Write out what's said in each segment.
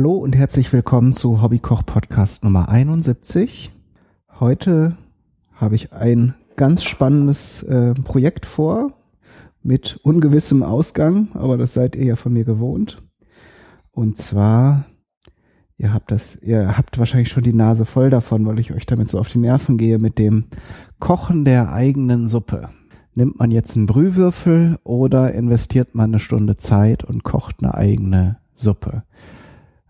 Hallo und herzlich willkommen zu Hobbykoch Podcast Nummer 71. Heute habe ich ein ganz spannendes äh, Projekt vor mit ungewissem Ausgang, aber das seid ihr ja von mir gewohnt. Und zwar, ihr habt das, ihr habt wahrscheinlich schon die Nase voll davon, weil ich euch damit so auf die Nerven gehe mit dem Kochen der eigenen Suppe. Nimmt man jetzt einen Brühwürfel oder investiert man eine Stunde Zeit und kocht eine eigene Suppe?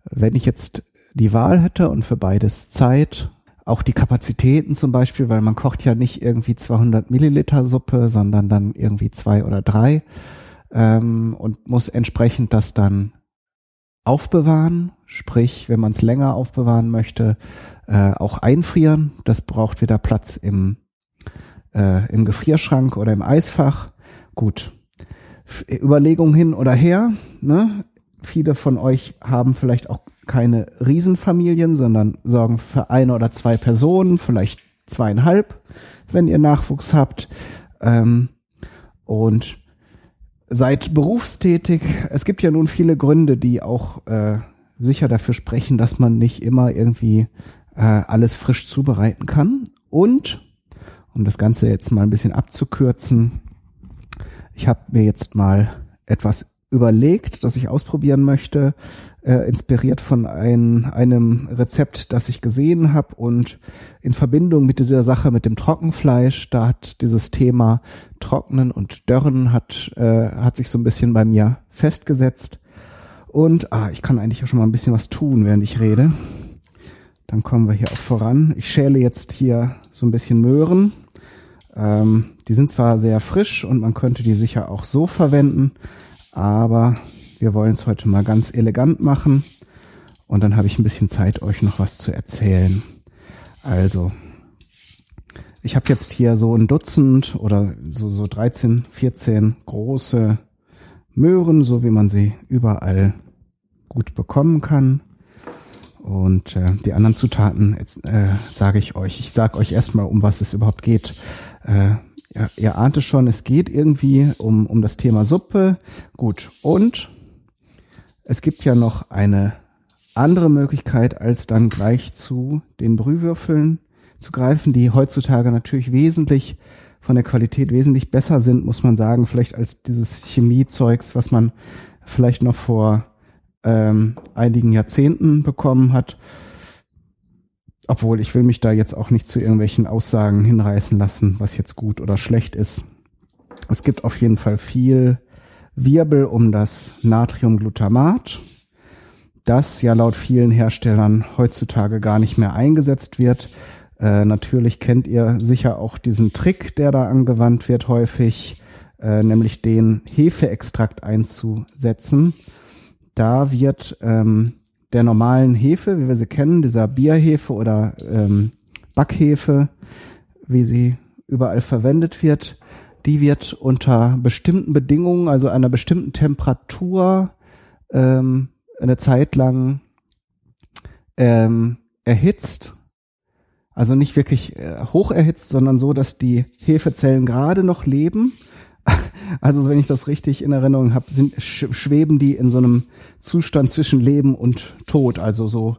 Wenn ich jetzt die Wahl hätte und für beides Zeit, auch die Kapazitäten zum Beispiel, weil man kocht ja nicht irgendwie 200 Milliliter Suppe, sondern dann irgendwie zwei oder drei ähm, und muss entsprechend das dann aufbewahren, sprich, wenn man es länger aufbewahren möchte, äh, auch einfrieren. Das braucht wieder Platz im, äh, im Gefrierschrank oder im Eisfach. Gut. Überlegung hin oder her. Ne? Viele von euch haben vielleicht auch keine Riesenfamilien, sondern sorgen für eine oder zwei Personen, vielleicht zweieinhalb, wenn ihr Nachwuchs habt. Ähm, und seid berufstätig. Es gibt ja nun viele Gründe, die auch äh, sicher dafür sprechen, dass man nicht immer irgendwie äh, alles frisch zubereiten kann. Und, um das Ganze jetzt mal ein bisschen abzukürzen, ich habe mir jetzt mal etwas überlegt, das ich ausprobieren möchte, äh, inspiriert von ein, einem Rezept, das ich gesehen habe und in Verbindung mit dieser Sache mit dem Trockenfleisch, da hat dieses Thema Trocknen und Dörren hat, äh, hat sich so ein bisschen bei mir festgesetzt. Und ah, ich kann eigentlich auch schon mal ein bisschen was tun, während ich rede. Dann kommen wir hier auch voran. Ich schäle jetzt hier so ein bisschen Möhren. Ähm, die sind zwar sehr frisch und man könnte die sicher auch so verwenden, aber wir wollen es heute mal ganz elegant machen und dann habe ich ein bisschen Zeit, euch noch was zu erzählen. Also, ich habe jetzt hier so ein Dutzend oder so, so 13, 14 große Möhren, so wie man sie überall gut bekommen kann. Und äh, die anderen Zutaten äh, sage ich euch. Ich sage euch erstmal, um was es überhaupt geht. Äh, ja, ihr ahnte schon, es geht irgendwie um, um das Thema Suppe. Gut. Und es gibt ja noch eine andere Möglichkeit, als dann gleich zu den Brühwürfeln zu greifen, die heutzutage natürlich wesentlich von der Qualität wesentlich besser sind, muss man sagen, vielleicht als dieses Chemiezeugs, was man vielleicht noch vor ähm, einigen Jahrzehnten bekommen hat. Obwohl, ich will mich da jetzt auch nicht zu irgendwelchen Aussagen hinreißen lassen, was jetzt gut oder schlecht ist. Es gibt auf jeden Fall viel Wirbel um das Natriumglutamat, das ja laut vielen Herstellern heutzutage gar nicht mehr eingesetzt wird. Äh, natürlich kennt ihr sicher auch diesen Trick, der da angewandt wird häufig, äh, nämlich den Hefeextrakt einzusetzen. Da wird ähm, der normalen Hefe, wie wir sie kennen, dieser Bierhefe oder ähm, Backhefe, wie sie überall verwendet wird, die wird unter bestimmten Bedingungen, also einer bestimmten Temperatur, ähm, eine Zeit lang ähm, erhitzt. Also nicht wirklich äh, hoch erhitzt, sondern so, dass die Hefezellen gerade noch leben also wenn ich das richtig in Erinnerung habe, sind, schweben die in so einem Zustand zwischen Leben und Tod, also so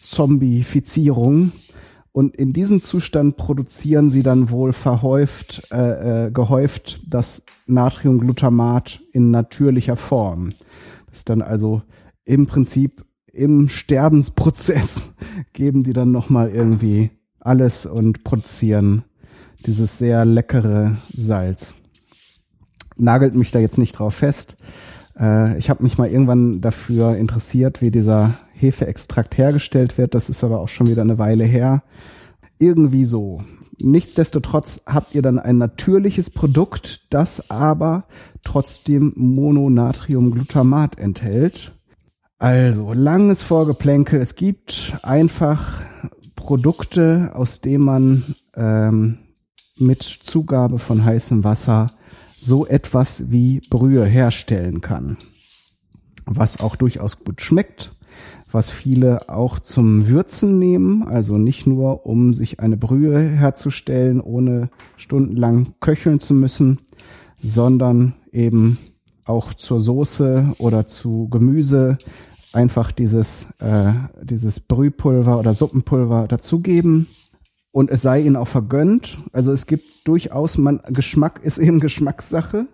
Zombifizierung. Und in diesem Zustand produzieren sie dann wohl verhäuft, äh, äh, gehäuft das Natriumglutamat in natürlicher Form. Das ist dann also im Prinzip im Sterbensprozess geben die dann nochmal irgendwie alles und produzieren dieses sehr leckere Salz nagelt mich da jetzt nicht drauf fest. Äh, ich habe mich mal irgendwann dafür interessiert, wie dieser Hefeextrakt hergestellt wird. Das ist aber auch schon wieder eine Weile her. Irgendwie so. Nichtsdestotrotz habt ihr dann ein natürliches Produkt, das aber trotzdem Mononatriumglutamat enthält. Also langes Vorgeplänkel. Es gibt einfach Produkte, aus denen man ähm, mit Zugabe von heißem Wasser so etwas wie Brühe herstellen kann. Was auch durchaus gut schmeckt, was viele auch zum Würzen nehmen, also nicht nur um sich eine Brühe herzustellen, ohne stundenlang köcheln zu müssen, sondern eben auch zur Soße oder zu Gemüse einfach dieses, äh, dieses Brühpulver oder Suppenpulver dazugeben und es sei ihnen auch vergönnt. Also es gibt durchaus, man, Geschmack ist eben Geschmackssache.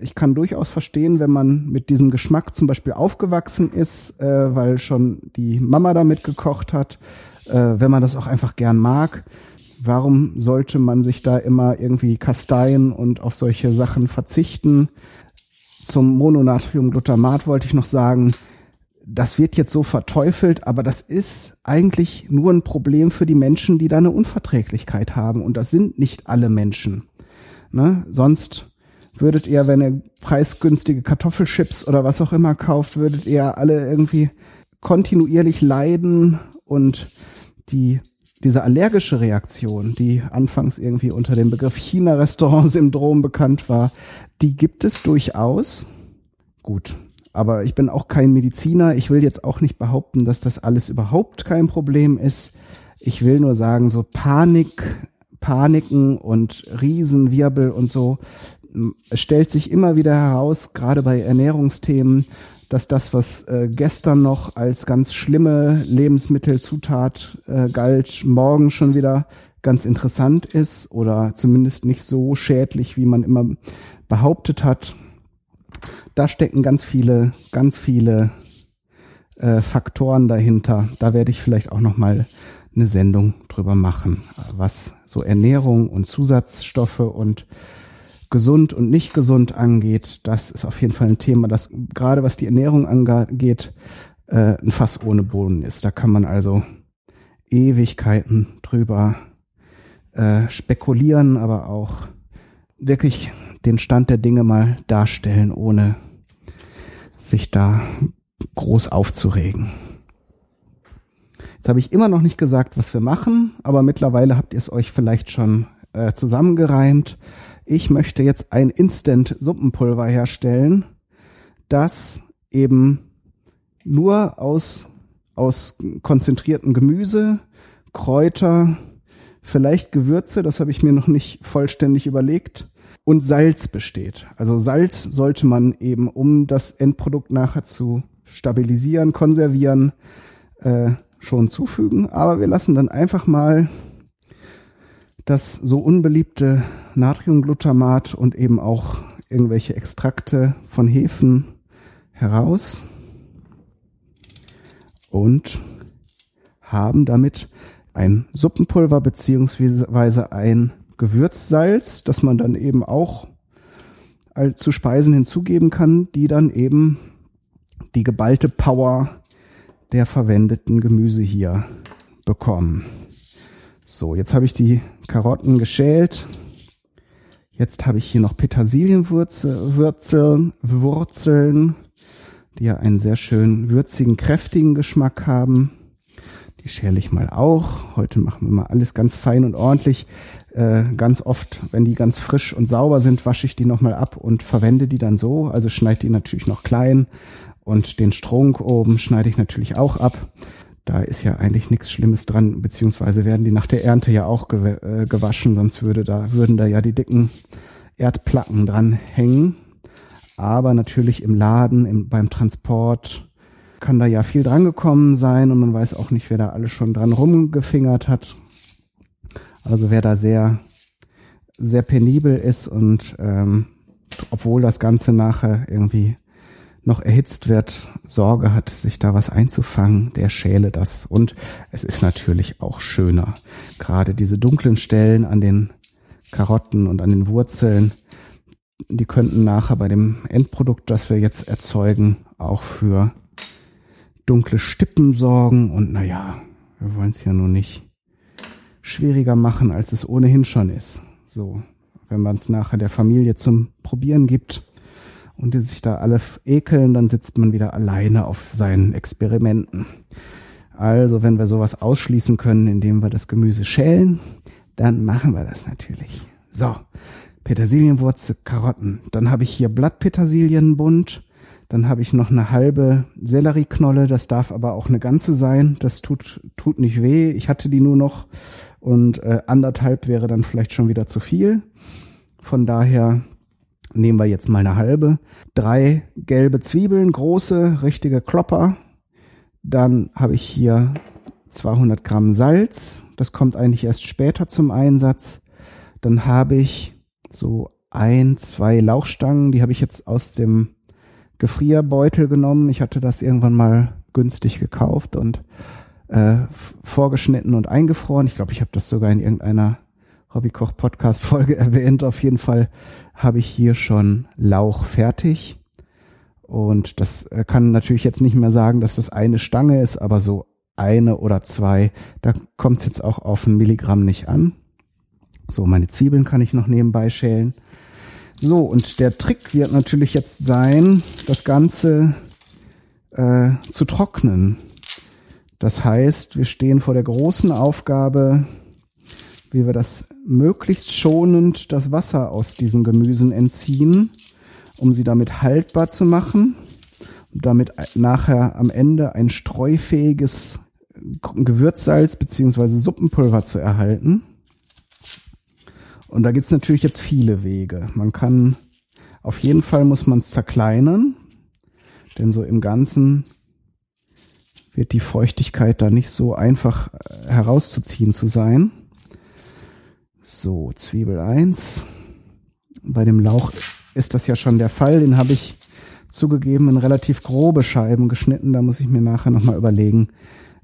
Ich kann durchaus verstehen, wenn man mit diesem Geschmack zum Beispiel aufgewachsen ist, äh, weil schon die Mama damit gekocht hat, äh, wenn man das auch einfach gern mag. Warum sollte man sich da immer irgendwie kasteien und auf solche Sachen verzichten? Zum Mononatriumglutamat wollte ich noch sagen, das wird jetzt so verteufelt, aber das ist eigentlich nur ein Problem für die Menschen, die da eine Unverträglichkeit haben. Und das sind nicht alle Menschen. Ne? Sonst würdet ihr, wenn ihr preisgünstige Kartoffelchips oder was auch immer kauft, würdet ihr alle irgendwie kontinuierlich leiden und die diese allergische Reaktion, die anfangs irgendwie unter dem Begriff China-Restaurant-Syndrom bekannt war, die gibt es durchaus. Gut, aber ich bin auch kein Mediziner. Ich will jetzt auch nicht behaupten, dass das alles überhaupt kein Problem ist. Ich will nur sagen, so Panik, Paniken und Riesenwirbel und so, es stellt sich immer wieder heraus, gerade bei Ernährungsthemen, dass das, was äh, gestern noch als ganz schlimme Lebensmittelzutat äh, galt, morgen schon wieder ganz interessant ist oder zumindest nicht so schädlich, wie man immer behauptet hat da stecken ganz viele, ganz viele äh, Faktoren dahinter. Da werde ich vielleicht auch noch mal eine Sendung drüber machen, was so Ernährung und Zusatzstoffe und gesund und nicht gesund angeht. Das ist auf jeden Fall ein Thema, das gerade was die Ernährung angeht, äh, ein Fass ohne Boden ist. Da kann man also Ewigkeiten drüber äh, spekulieren, aber auch wirklich den Stand der Dinge mal darstellen, ohne sich da groß aufzuregen. Jetzt habe ich immer noch nicht gesagt, was wir machen, aber mittlerweile habt ihr es euch vielleicht schon äh, zusammengereimt. Ich möchte jetzt ein Instant-Suppenpulver herstellen, das eben nur aus, aus konzentrierten Gemüse, Kräuter, vielleicht Gewürze, das habe ich mir noch nicht vollständig überlegt, und Salz besteht. Also Salz sollte man eben, um das Endprodukt nachher zu stabilisieren, konservieren, äh, schon zufügen. Aber wir lassen dann einfach mal das so unbeliebte Natriumglutamat und eben auch irgendwelche Extrakte von Hefen heraus und haben damit ein Suppenpulver beziehungsweise ein Gewürzsalz, das man dann eben auch zu Speisen hinzugeben kann, die dann eben die geballte Power der verwendeten Gemüse hier bekommen. So, jetzt habe ich die Karotten geschält. Jetzt habe ich hier noch Petersilienwurzeln, Wurzeln, die ja einen sehr schön würzigen, kräftigen Geschmack haben. Die schäle ich mal auch. Heute machen wir mal alles ganz fein und ordentlich. Äh, ganz oft, wenn die ganz frisch und sauber sind, wasche ich die nochmal ab und verwende die dann so. Also schneide die natürlich noch klein und den Strunk oben schneide ich natürlich auch ab. Da ist ja eigentlich nichts Schlimmes dran, beziehungsweise werden die nach der Ernte ja auch gew äh, gewaschen, sonst würde da, würden da ja die dicken Erdplatten dran hängen. Aber natürlich im Laden, im, beim Transport kann da ja viel dran gekommen sein und man weiß auch nicht, wer da alles schon dran rumgefingert hat. Also wer da sehr, sehr penibel ist und ähm, obwohl das Ganze nachher irgendwie noch erhitzt wird, Sorge hat, sich da was einzufangen, der schäle das. Und es ist natürlich auch schöner. Gerade diese dunklen Stellen an den Karotten und an den Wurzeln, die könnten nachher bei dem Endprodukt, das wir jetzt erzeugen, auch für dunkle Stippen sorgen. Und naja, wir wollen es ja nur nicht schwieriger machen, als es ohnehin schon ist. So, wenn man es nachher der Familie zum Probieren gibt und die sich da alle ekeln, dann sitzt man wieder alleine auf seinen Experimenten. Also, wenn wir sowas ausschließen können, indem wir das Gemüse schälen, dann machen wir das natürlich. So, Petersilienwurzel, Karotten. Dann habe ich hier Blattpetersilienbund. Dann habe ich noch eine halbe Sellerieknolle. Das darf aber auch eine ganze sein. Das tut, tut nicht weh. Ich hatte die nur noch und äh, anderthalb wäre dann vielleicht schon wieder zu viel. Von daher nehmen wir jetzt mal eine halbe. Drei gelbe Zwiebeln, große, richtige Klopper. Dann habe ich hier 200 Gramm Salz. Das kommt eigentlich erst später zum Einsatz. Dann habe ich so ein, zwei Lauchstangen. Die habe ich jetzt aus dem Gefrierbeutel genommen. Ich hatte das irgendwann mal günstig gekauft und äh, vorgeschnitten und eingefroren. Ich glaube, ich habe das sogar in irgendeiner Hobbykoch-Podcast-Folge erwähnt. Auf jeden Fall habe ich hier schon Lauch fertig. Und das äh, kann natürlich jetzt nicht mehr sagen, dass das eine Stange ist, aber so eine oder zwei, da kommt es jetzt auch auf ein Milligramm nicht an. So, meine Zwiebeln kann ich noch nebenbei schälen. So, und der Trick wird natürlich jetzt sein, das Ganze äh, zu trocknen. Das heißt, wir stehen vor der großen Aufgabe, wie wir das möglichst schonend das Wasser aus diesen Gemüsen entziehen, um sie damit haltbar zu machen, damit nachher am Ende ein streufähiges Gewürzsalz beziehungsweise Suppenpulver zu erhalten. Und da gibt's natürlich jetzt viele Wege. Man kann, auf jeden Fall muss man es zerkleinern, denn so im Ganzen wird die Feuchtigkeit da nicht so einfach äh, herauszuziehen zu sein. So, Zwiebel 1. Bei dem Lauch ist das ja schon der Fall. Den habe ich zugegeben in relativ grobe Scheiben geschnitten. Da muss ich mir nachher nochmal überlegen,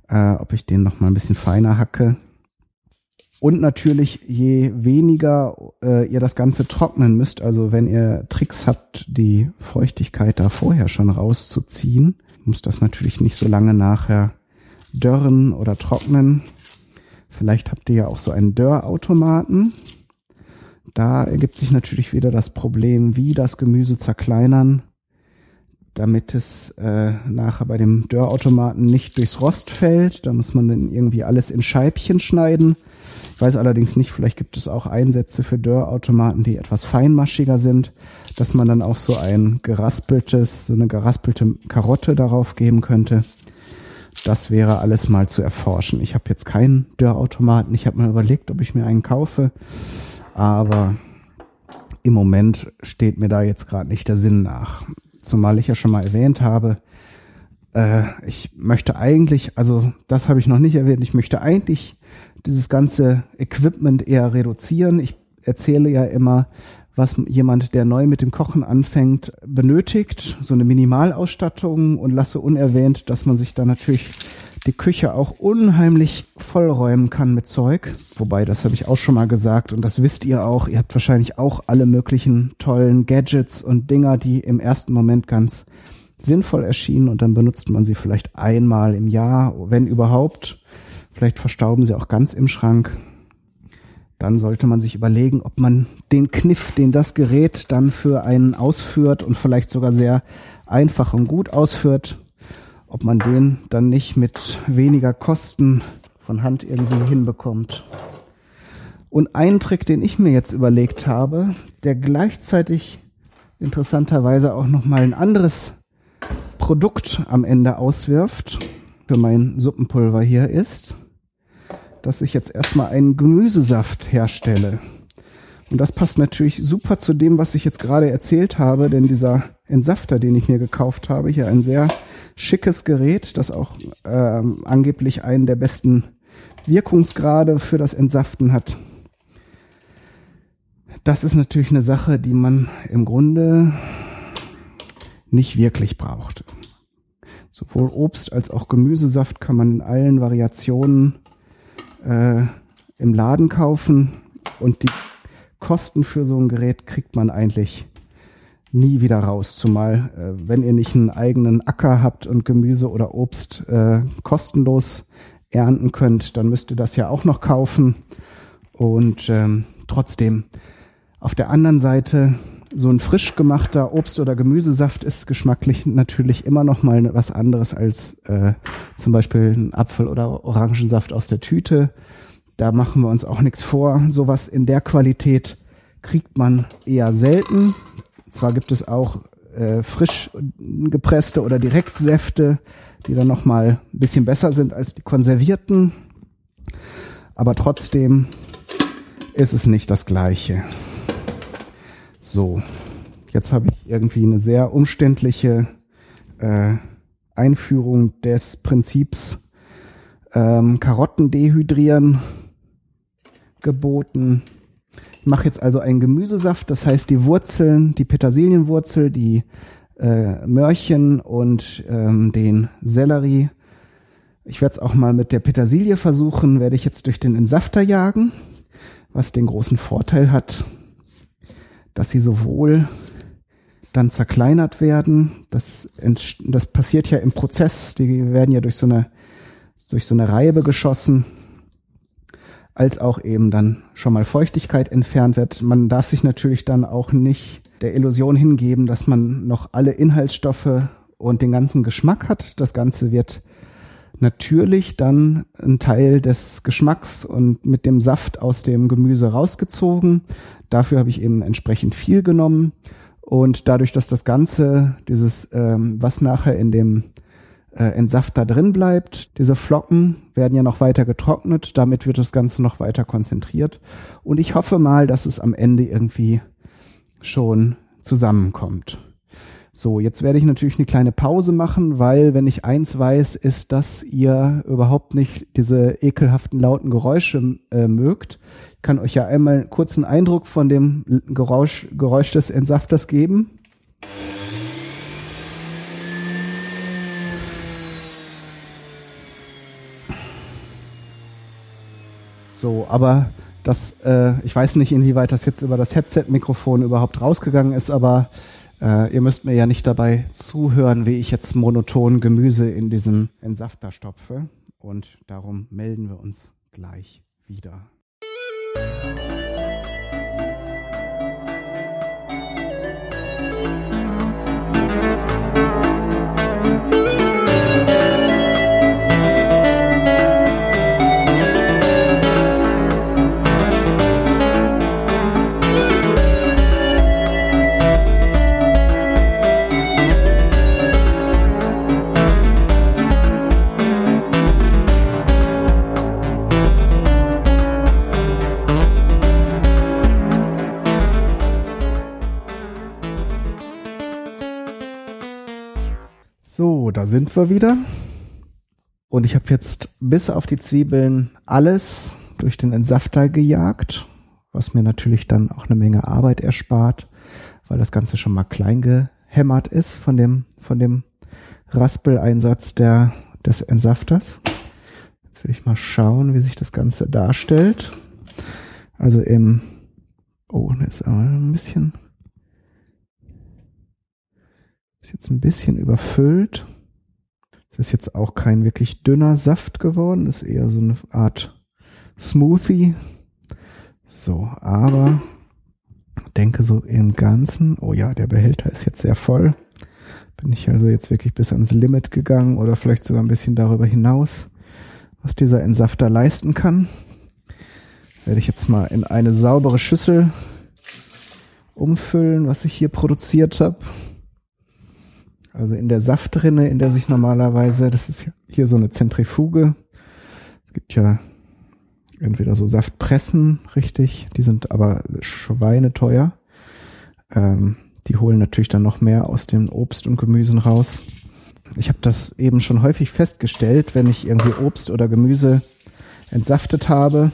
äh, ob ich den nochmal ein bisschen feiner hacke. Und natürlich, je weniger äh, ihr das Ganze trocknen müsst, also wenn ihr Tricks habt, die Feuchtigkeit da vorher schon rauszuziehen, muss das natürlich nicht so lange nachher dörren oder trocknen. Vielleicht habt ihr ja auch so einen Dörrautomaten. Da ergibt sich natürlich wieder das Problem, wie das Gemüse zerkleinern, damit es äh, nachher bei dem Dörrautomaten nicht durchs Rost fällt. Da muss man dann irgendwie alles in Scheibchen schneiden. Ich weiß allerdings nicht, vielleicht gibt es auch Einsätze für Dörrautomaten, die etwas feinmaschiger sind, dass man dann auch so ein geraspeltes, so eine geraspelte Karotte darauf geben könnte. Das wäre alles mal zu erforschen. Ich habe jetzt keinen Dörrautomaten. Ich habe mal überlegt, ob ich mir einen kaufe, aber im Moment steht mir da jetzt gerade nicht der Sinn nach. Zumal ich ja schon mal erwähnt habe, äh, ich möchte eigentlich, also das habe ich noch nicht erwähnt, ich möchte eigentlich dieses ganze Equipment eher reduzieren. Ich erzähle ja immer, was jemand, der neu mit dem Kochen anfängt, benötigt, so eine Minimalausstattung und lasse unerwähnt, dass man sich da natürlich die Küche auch unheimlich vollräumen kann mit Zeug. Wobei, das habe ich auch schon mal gesagt und das wisst ihr auch. Ihr habt wahrscheinlich auch alle möglichen tollen Gadgets und Dinger, die im ersten Moment ganz sinnvoll erschienen und dann benutzt man sie vielleicht einmal im Jahr, wenn überhaupt. Vielleicht verstauben sie auch ganz im Schrank. Dann sollte man sich überlegen, ob man den Kniff, den das Gerät dann für einen ausführt und vielleicht sogar sehr einfach und gut ausführt, ob man den dann nicht mit weniger Kosten von Hand irgendwie hinbekommt. Und ein Trick, den ich mir jetzt überlegt habe, der gleichzeitig interessanterweise auch nochmal ein anderes Produkt am Ende auswirft, für mein Suppenpulver hier ist, dass ich jetzt erstmal einen Gemüsesaft herstelle. Und das passt natürlich super zu dem, was ich jetzt gerade erzählt habe, denn dieser Entsafter, den ich mir gekauft habe, hier ein sehr schickes Gerät, das auch ähm, angeblich einen der besten Wirkungsgrade für das Entsaften hat. Das ist natürlich eine Sache, die man im Grunde nicht wirklich braucht. Sowohl Obst als auch Gemüsesaft kann man in allen Variationen äh, im Laden kaufen und die Kosten für so ein Gerät kriegt man eigentlich nie wieder raus. Zumal, äh, wenn ihr nicht einen eigenen Acker habt und Gemüse oder Obst äh, kostenlos ernten könnt, dann müsst ihr das ja auch noch kaufen. Und ähm, trotzdem, auf der anderen Seite, so ein frisch gemachter Obst- oder Gemüsesaft ist geschmacklich natürlich immer noch mal was anderes als äh, zum Beispiel ein Apfel- oder Orangensaft aus der Tüte. Da machen wir uns auch nichts vor. Sowas in der Qualität kriegt man eher selten. Zwar gibt es auch äh, frisch gepresste oder Direktsäfte, die dann noch mal ein bisschen besser sind als die konservierten, aber trotzdem ist es nicht das gleiche. So, jetzt habe ich irgendwie eine sehr umständliche äh, Einführung des Prinzips ähm, Karotten dehydrieren geboten. Ich mache jetzt also einen Gemüsesaft, das heißt die Wurzeln, die Petersilienwurzel, die äh, Mörchen und ähm, den Sellerie. Ich werde es auch mal mit der Petersilie versuchen, werde ich jetzt durch den Entsafter jagen, was den großen Vorteil hat, dass sie sowohl dann zerkleinert werden. Das, das passiert ja im Prozess. Die werden ja durch so eine, durch so eine Reibe geschossen als auch eben dann schon mal Feuchtigkeit entfernt wird. Man darf sich natürlich dann auch nicht der Illusion hingeben, dass man noch alle Inhaltsstoffe und den ganzen Geschmack hat. Das Ganze wird natürlich dann ein Teil des Geschmacks und mit dem Saft aus dem Gemüse rausgezogen. Dafür habe ich eben entsprechend viel genommen. Und dadurch, dass das Ganze, dieses, ähm, was nachher in dem äh, Entsafter drin bleibt. Diese Flocken werden ja noch weiter getrocknet, damit wird das Ganze noch weiter konzentriert. Und ich hoffe mal, dass es am Ende irgendwie schon zusammenkommt. So, jetzt werde ich natürlich eine kleine Pause machen, weil wenn ich eins weiß, ist, dass ihr überhaupt nicht diese ekelhaften lauten Geräusche äh, mögt. Ich kann euch ja einmal einen kurzen Eindruck von dem Geräusch, Geräusch des Entsafters geben. So, aber das, äh, ich weiß nicht, inwieweit das jetzt über das Headset-Mikrofon überhaupt rausgegangen ist, aber äh, ihr müsst mir ja nicht dabei zuhören, wie ich jetzt monoton Gemüse in diesen Entsafter stopfe. Und darum melden wir uns gleich wieder. Da sind wir wieder. Und ich habe jetzt bis auf die Zwiebeln alles durch den Entsafter gejagt, was mir natürlich dann auch eine Menge Arbeit erspart, weil das Ganze schon mal klein gehämmert ist von dem, von dem Raspeleinsatz der, des Entsafters. Jetzt will ich mal schauen, wie sich das Ganze darstellt. Also im, oh, das ist aber ein bisschen, ist jetzt ein bisschen überfüllt ist jetzt auch kein wirklich dünner Saft geworden, ist eher so eine Art Smoothie. So, aber denke so im Ganzen, oh ja, der Behälter ist jetzt sehr voll. Bin ich also jetzt wirklich bis ans Limit gegangen oder vielleicht sogar ein bisschen darüber hinaus, was dieser Entsafter leisten kann. Werde ich jetzt mal in eine saubere Schüssel umfüllen, was ich hier produziert habe. Also in der Saftrinne, in der sich normalerweise, das ist hier so eine Zentrifuge. Es gibt ja entweder so Saftpressen, richtig, die sind aber schweineteuer. Ähm, die holen natürlich dann noch mehr aus den Obst und Gemüsen raus. Ich habe das eben schon häufig festgestellt, wenn ich irgendwie Obst oder Gemüse entsaftet habe,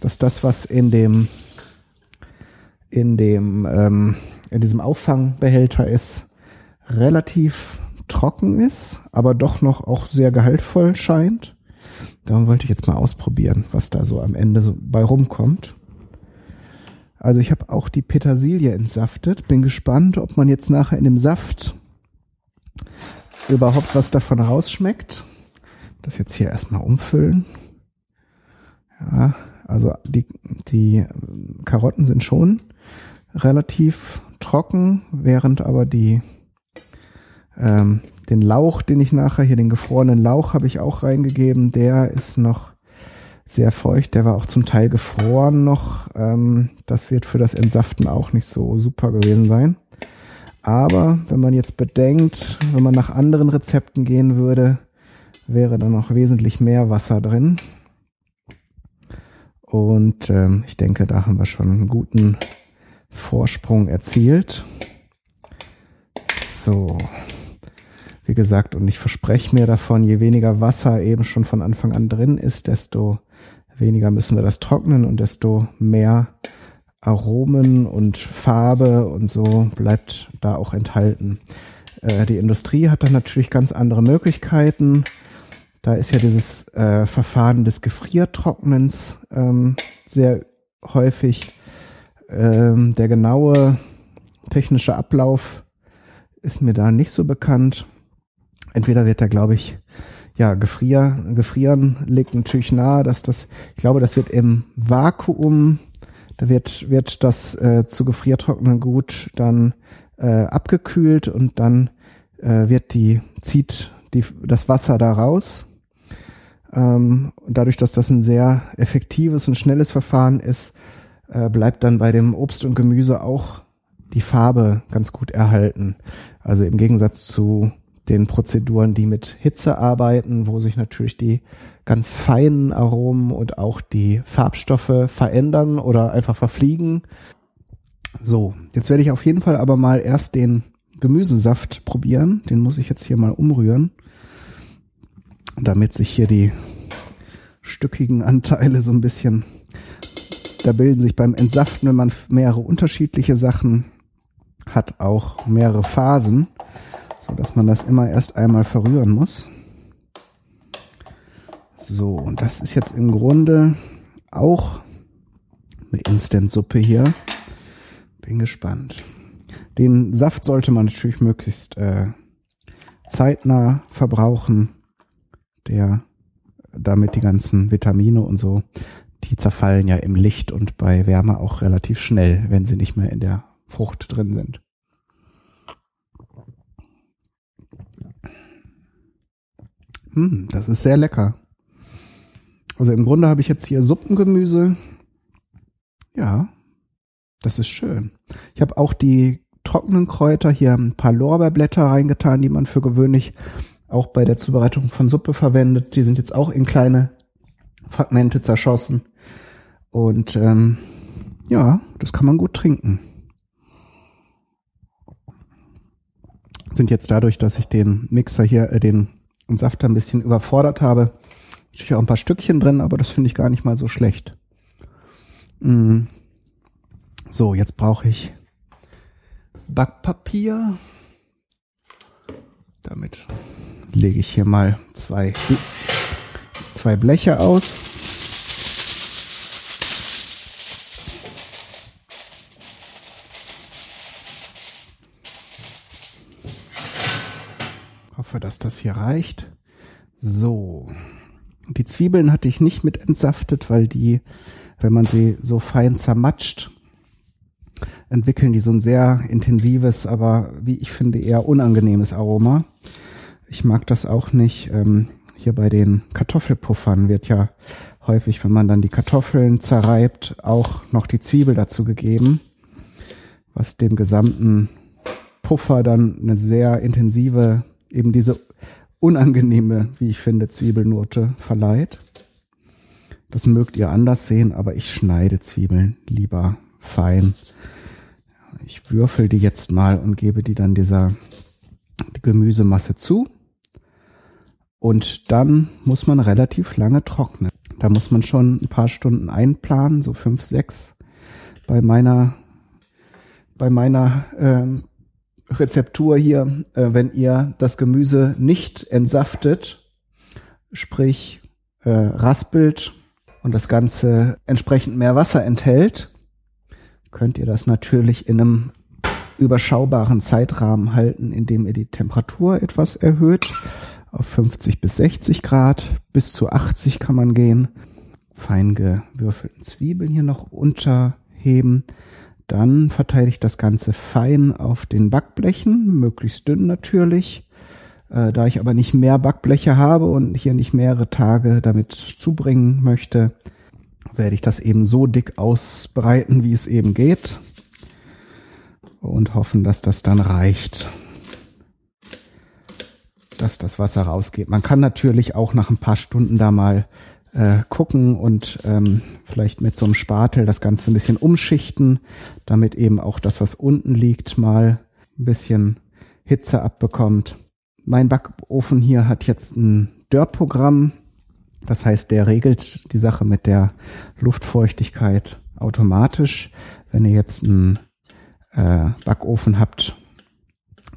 dass das, was in dem in dem ähm, in diesem Auffangbehälter ist, relativ trocken ist, aber doch noch auch sehr gehaltvoll scheint. Darum wollte ich jetzt mal ausprobieren, was da so am Ende so bei rumkommt. Also ich habe auch die Petersilie entsaftet. Bin gespannt, ob man jetzt nachher in dem Saft überhaupt was davon rausschmeckt. Das jetzt hier erstmal umfüllen. Ja, also die, die Karotten sind schon relativ trocken, während aber die ähm, den Lauch, den ich nachher hier, den gefrorenen Lauch habe ich auch reingegeben. Der ist noch sehr feucht. Der war auch zum Teil gefroren noch. Ähm, das wird für das Entsaften auch nicht so super gewesen sein. Aber wenn man jetzt bedenkt, wenn man nach anderen Rezepten gehen würde, wäre da noch wesentlich mehr Wasser drin. Und ähm, ich denke, da haben wir schon einen guten Vorsprung erzielt. So, wie gesagt, und ich verspreche mir davon, je weniger Wasser eben schon von Anfang an drin ist, desto weniger müssen wir das trocknen und desto mehr Aromen und Farbe und so bleibt da auch enthalten. Äh, die Industrie hat dann natürlich ganz andere Möglichkeiten. Da ist ja dieses äh, Verfahren des Gefriertrocknens ähm, sehr häufig. Ähm, der genaue technische Ablauf ist mir da nicht so bekannt. Entweder wird da, glaube ich, ja, Gefrier, Gefrieren liegt natürlich nahe, dass das, ich glaube, das wird im Vakuum, da wird, wird das äh, zu gefriertrocknen Gut dann äh, abgekühlt und dann äh, wird die, zieht die, das Wasser da raus. Ähm, dadurch, dass das ein sehr effektives und schnelles Verfahren ist, äh, bleibt dann bei dem Obst und Gemüse auch die Farbe ganz gut erhalten. Also im Gegensatz zu den Prozeduren, die mit Hitze arbeiten, wo sich natürlich die ganz feinen Aromen und auch die Farbstoffe verändern oder einfach verfliegen. So, jetzt werde ich auf jeden Fall aber mal erst den Gemüsesaft probieren. Den muss ich jetzt hier mal umrühren, damit sich hier die stückigen Anteile so ein bisschen, da bilden sich beim Entsaften, wenn man mehrere unterschiedliche Sachen hat, auch mehrere Phasen, dass man das immer erst einmal verrühren muss. So, und das ist jetzt im Grunde auch eine Instant-Suppe hier. Bin gespannt. Den Saft sollte man natürlich möglichst äh, zeitnah verbrauchen, der damit die ganzen Vitamine und so, die zerfallen ja im Licht und bei Wärme auch relativ schnell, wenn sie nicht mehr in der Frucht drin sind. Hm, das ist sehr lecker. Also im Grunde habe ich jetzt hier Suppengemüse. Ja, das ist schön. Ich habe auch die trockenen Kräuter, hier ein paar Lorbeerblätter reingetan, die man für gewöhnlich auch bei der Zubereitung von Suppe verwendet. Die sind jetzt auch in kleine Fragmente zerschossen. Und ähm, ja, das kann man gut trinken. Sind jetzt dadurch, dass ich den Mixer hier, äh, den Safter ein bisschen überfordert habe, natürlich auch ein paar Stückchen drin, aber das finde ich gar nicht mal so schlecht. Mm. So, jetzt brauche ich Backpapier. Damit lege ich hier mal zwei, zwei Bleche aus. Dass das hier reicht. So. Die Zwiebeln hatte ich nicht mit entsaftet, weil die, wenn man sie so fein zermatscht, entwickeln die so ein sehr intensives, aber wie ich finde eher unangenehmes Aroma. Ich mag das auch nicht. Ähm, hier bei den Kartoffelpuffern wird ja häufig, wenn man dann die Kartoffeln zerreibt, auch noch die Zwiebel dazu gegeben, was dem gesamten Puffer dann eine sehr intensive, eben diese unangenehme, wie ich finde, Zwiebelnote verleiht. Das mögt ihr anders sehen, aber ich schneide Zwiebeln lieber fein ich würfel die jetzt mal und gebe die dann dieser Gemüsemasse zu. Und dann muss man relativ lange trocknen. Da muss man schon ein paar Stunden einplanen, so fünf, sechs. Bei meiner, bei meiner ähm, Rezeptur hier, äh, wenn ihr das Gemüse nicht entsaftet, sprich äh, raspelt und das Ganze entsprechend mehr Wasser enthält, könnt ihr das natürlich in einem überschaubaren Zeitrahmen halten, indem ihr die Temperatur etwas erhöht auf 50 bis 60 Grad, bis zu 80 kann man gehen. Fein gewürfelten Zwiebeln hier noch unterheben. Dann verteile ich das Ganze fein auf den Backblechen, möglichst dünn natürlich. Äh, da ich aber nicht mehr Backbleche habe und hier nicht mehrere Tage damit zubringen möchte, werde ich das eben so dick ausbreiten, wie es eben geht. Und hoffen, dass das dann reicht. Dass das Wasser rausgeht. Man kann natürlich auch nach ein paar Stunden da mal äh, gucken und ähm, vielleicht mit so einem Spatel das Ganze ein bisschen umschichten, damit eben auch das, was unten liegt, mal ein bisschen Hitze abbekommt. Mein Backofen hier hat jetzt ein Dörrprogramm. Das heißt, der regelt die Sache mit der Luftfeuchtigkeit automatisch. Wenn ihr jetzt einen äh, Backofen habt,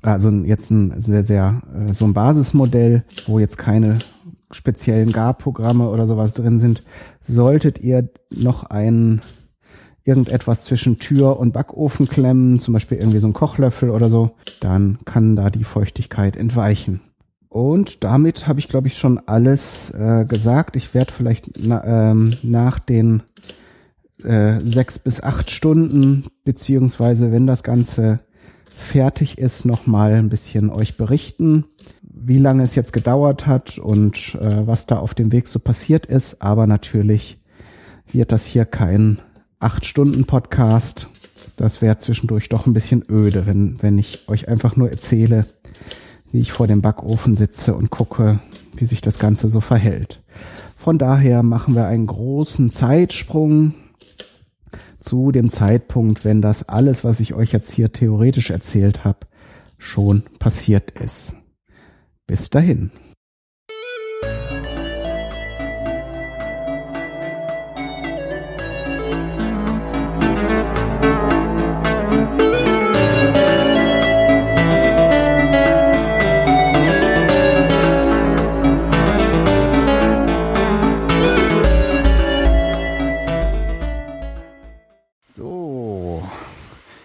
also jetzt ein sehr, sehr, äh, so ein Basismodell, wo jetzt keine speziellen Garprogramme oder sowas drin sind, solltet ihr noch ein irgendetwas zwischen Tür und Backofen klemmen, zum Beispiel irgendwie so ein Kochlöffel oder so, dann kann da die Feuchtigkeit entweichen. Und damit habe ich, glaube ich, schon alles äh, gesagt. Ich werde vielleicht na, ähm, nach den äh, sechs bis acht Stunden, beziehungsweise wenn das Ganze fertig ist, nochmal ein bisschen euch berichten, wie lange es jetzt gedauert hat und äh, was da auf dem Weg so passiert ist. Aber natürlich wird das hier kein acht Stunden Podcast. Das wäre zwischendurch doch ein bisschen öde, wenn, wenn ich euch einfach nur erzähle, wie ich vor dem Backofen sitze und gucke, wie sich das Ganze so verhält. Von daher machen wir einen großen Zeitsprung zu dem Zeitpunkt, wenn das alles, was ich euch jetzt hier theoretisch erzählt habe, schon passiert ist. Bis dahin.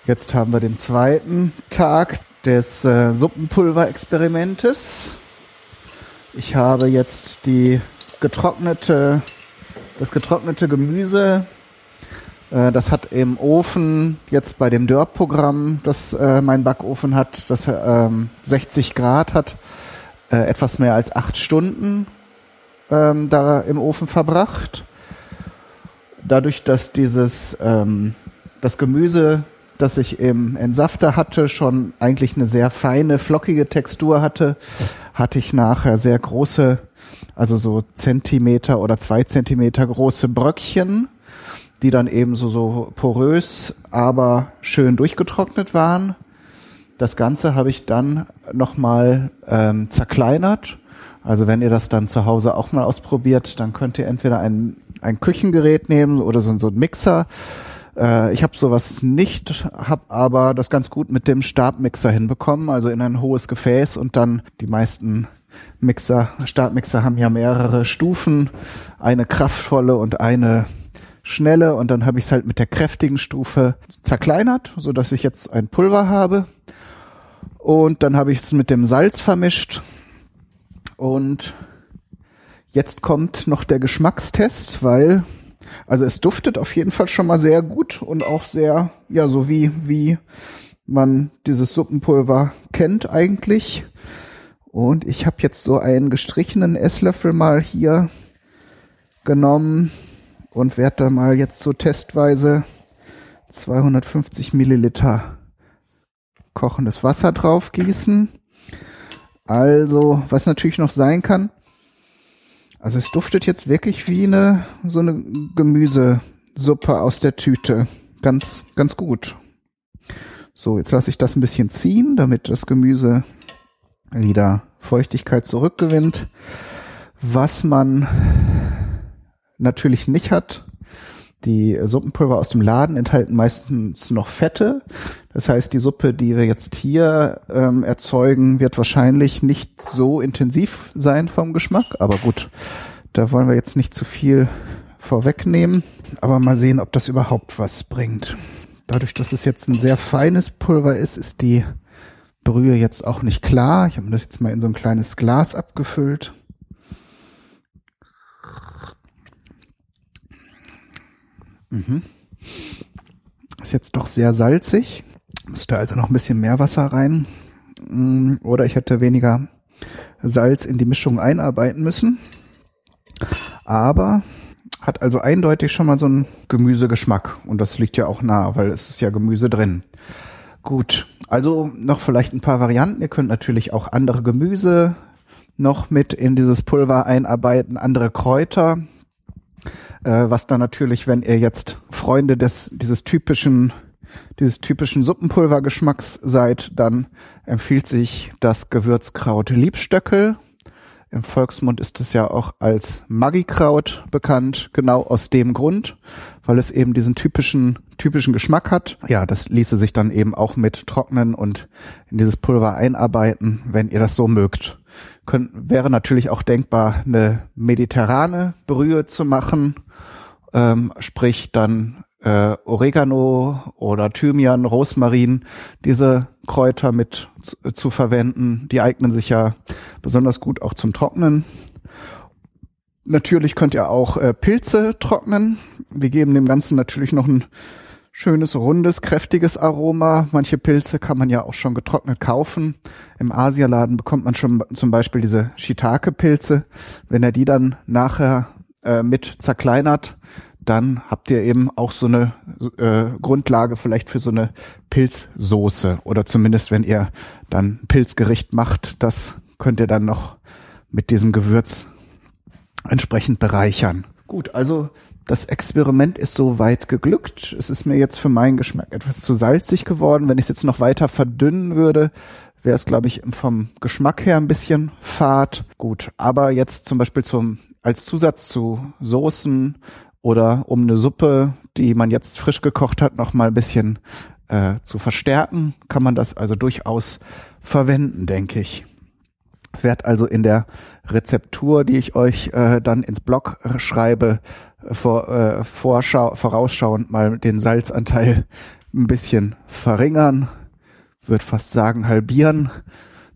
Jetzt haben wir den zweiten Tag des äh, Suppenpulverexperimentes. Ich habe jetzt die getrocknete, das getrocknete Gemüse. Äh, das hat im Ofen jetzt bei dem Dörrprogramm, das äh, mein Backofen hat, das ähm, 60 Grad hat, äh, etwas mehr als acht Stunden ähm, da im Ofen verbracht. Dadurch, dass dieses ähm, das Gemüse das ich im Entsafter hatte, schon eigentlich eine sehr feine, flockige Textur hatte, hatte ich nachher sehr große, also so Zentimeter oder zwei Zentimeter große Bröckchen, die dann eben so, so porös, aber schön durchgetrocknet waren. Das Ganze habe ich dann nochmal ähm, zerkleinert. Also wenn ihr das dann zu Hause auch mal ausprobiert, dann könnt ihr entweder ein, ein Küchengerät nehmen oder so, so ein Mixer äh, ich habe sowas nicht, habe aber das ganz gut mit dem Stabmixer hinbekommen, also in ein hohes Gefäß und dann die meisten Mixer, Stabmixer haben ja mehrere Stufen, eine kraftvolle und eine schnelle und dann habe ich es halt mit der kräftigen Stufe zerkleinert, so dass ich jetzt ein Pulver habe. Und dann habe ich es mit dem Salz vermischt und jetzt kommt noch der Geschmackstest, weil also es duftet auf jeden Fall schon mal sehr gut und auch sehr, ja, so wie, wie man dieses Suppenpulver kennt eigentlich. Und ich habe jetzt so einen gestrichenen Esslöffel mal hier genommen und werde da mal jetzt so testweise 250 Milliliter kochendes Wasser drauf gießen. Also, was natürlich noch sein kann, also es duftet jetzt wirklich wie eine so eine Gemüsesuppe aus der Tüte. Ganz, ganz gut. So, jetzt lasse ich das ein bisschen ziehen, damit das Gemüse wieder Feuchtigkeit zurückgewinnt. Was man natürlich nicht hat, die Suppenpulver aus dem Laden enthalten meistens noch Fette. Das heißt, die Suppe, die wir jetzt hier ähm, erzeugen, wird wahrscheinlich nicht so intensiv sein vom Geschmack. Aber gut, da wollen wir jetzt nicht zu viel vorwegnehmen. Aber mal sehen, ob das überhaupt was bringt. Dadurch, dass es jetzt ein sehr feines Pulver ist, ist die Brühe jetzt auch nicht klar. Ich habe das jetzt mal in so ein kleines Glas abgefüllt. Mhm. Ist jetzt doch sehr salzig. Müsste also noch ein bisschen mehr Wasser rein. Mm, oder ich hätte weniger Salz in die Mischung einarbeiten müssen. Aber hat also eindeutig schon mal so einen Gemüsegeschmack. Und das liegt ja auch nah, weil es ist ja Gemüse drin. Gut, also noch vielleicht ein paar Varianten. Ihr könnt natürlich auch andere Gemüse noch mit in dieses Pulver einarbeiten, andere Kräuter. Äh, was dann natürlich, wenn ihr jetzt Freunde des dieses typischen dieses typischen Suppenpulvergeschmacks seid, dann empfiehlt sich das Gewürzkraut Liebstöckel. Im Volksmund ist es ja auch als Magikraut bekannt, genau aus dem Grund, weil es eben diesen typischen, typischen Geschmack hat. Ja, das ließe sich dann eben auch mit trocknen und in dieses Pulver einarbeiten, wenn ihr das so mögt. Könnt, wäre natürlich auch denkbar, eine mediterrane Brühe zu machen, ähm, sprich dann äh, Oregano oder Thymian, Rosmarin, diese Kräuter mit zu, zu verwenden. Die eignen sich ja besonders gut auch zum Trocknen. Natürlich könnt ihr auch äh, Pilze trocknen. Wir geben dem Ganzen natürlich noch ein schönes, rundes, kräftiges Aroma. Manche Pilze kann man ja auch schon getrocknet kaufen. Im Asialaden bekommt man schon zum Beispiel diese Shiitake-Pilze. Wenn er die dann nachher äh, mit zerkleinert, dann habt ihr eben auch so eine äh, Grundlage vielleicht für so eine Pilzsoße oder zumindest wenn ihr dann Pilzgericht macht, das könnt ihr dann noch mit diesem Gewürz entsprechend bereichern. Gut, also das Experiment ist soweit geglückt. Es ist mir jetzt für meinen Geschmack etwas zu salzig geworden. Wenn ich es jetzt noch weiter verdünnen würde, wäre es, glaube ich, vom Geschmack her ein bisschen fad. Gut, aber jetzt zum Beispiel zum als Zusatz zu Soßen oder um eine Suppe, die man jetzt frisch gekocht hat, noch mal ein bisschen äh, zu verstärken, kann man das also durchaus verwenden, denke ich. Werd also in der Rezeptur, die ich euch äh, dann ins Blog schreibe, vor, äh, vorschau vorausschauend mal den Salzanteil ein bisschen verringern, würde fast sagen halbieren,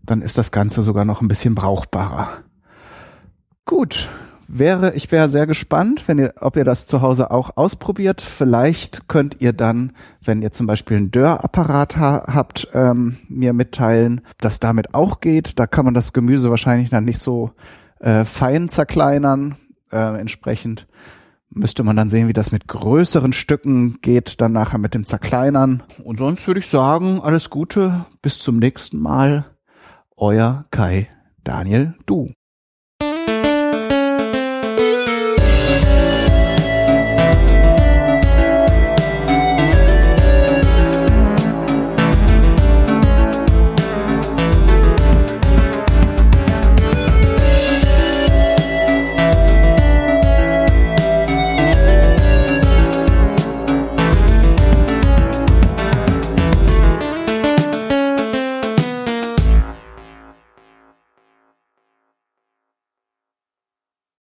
dann ist das Ganze sogar noch ein bisschen brauchbarer. Gut, wäre, ich wäre sehr gespannt, wenn ihr, ob ihr das zu Hause auch ausprobiert. Vielleicht könnt ihr dann, wenn ihr zum Beispiel einen Dörrapparat ha habt, ähm, mir mitteilen, dass damit auch geht. Da kann man das Gemüse wahrscheinlich dann nicht so äh, fein zerkleinern. Äh, entsprechend müsste man dann sehen, wie das mit größeren Stücken geht, dann nachher mit dem Zerkleinern. Und sonst würde ich sagen, alles Gute, bis zum nächsten Mal. Euer Kai Daniel Du.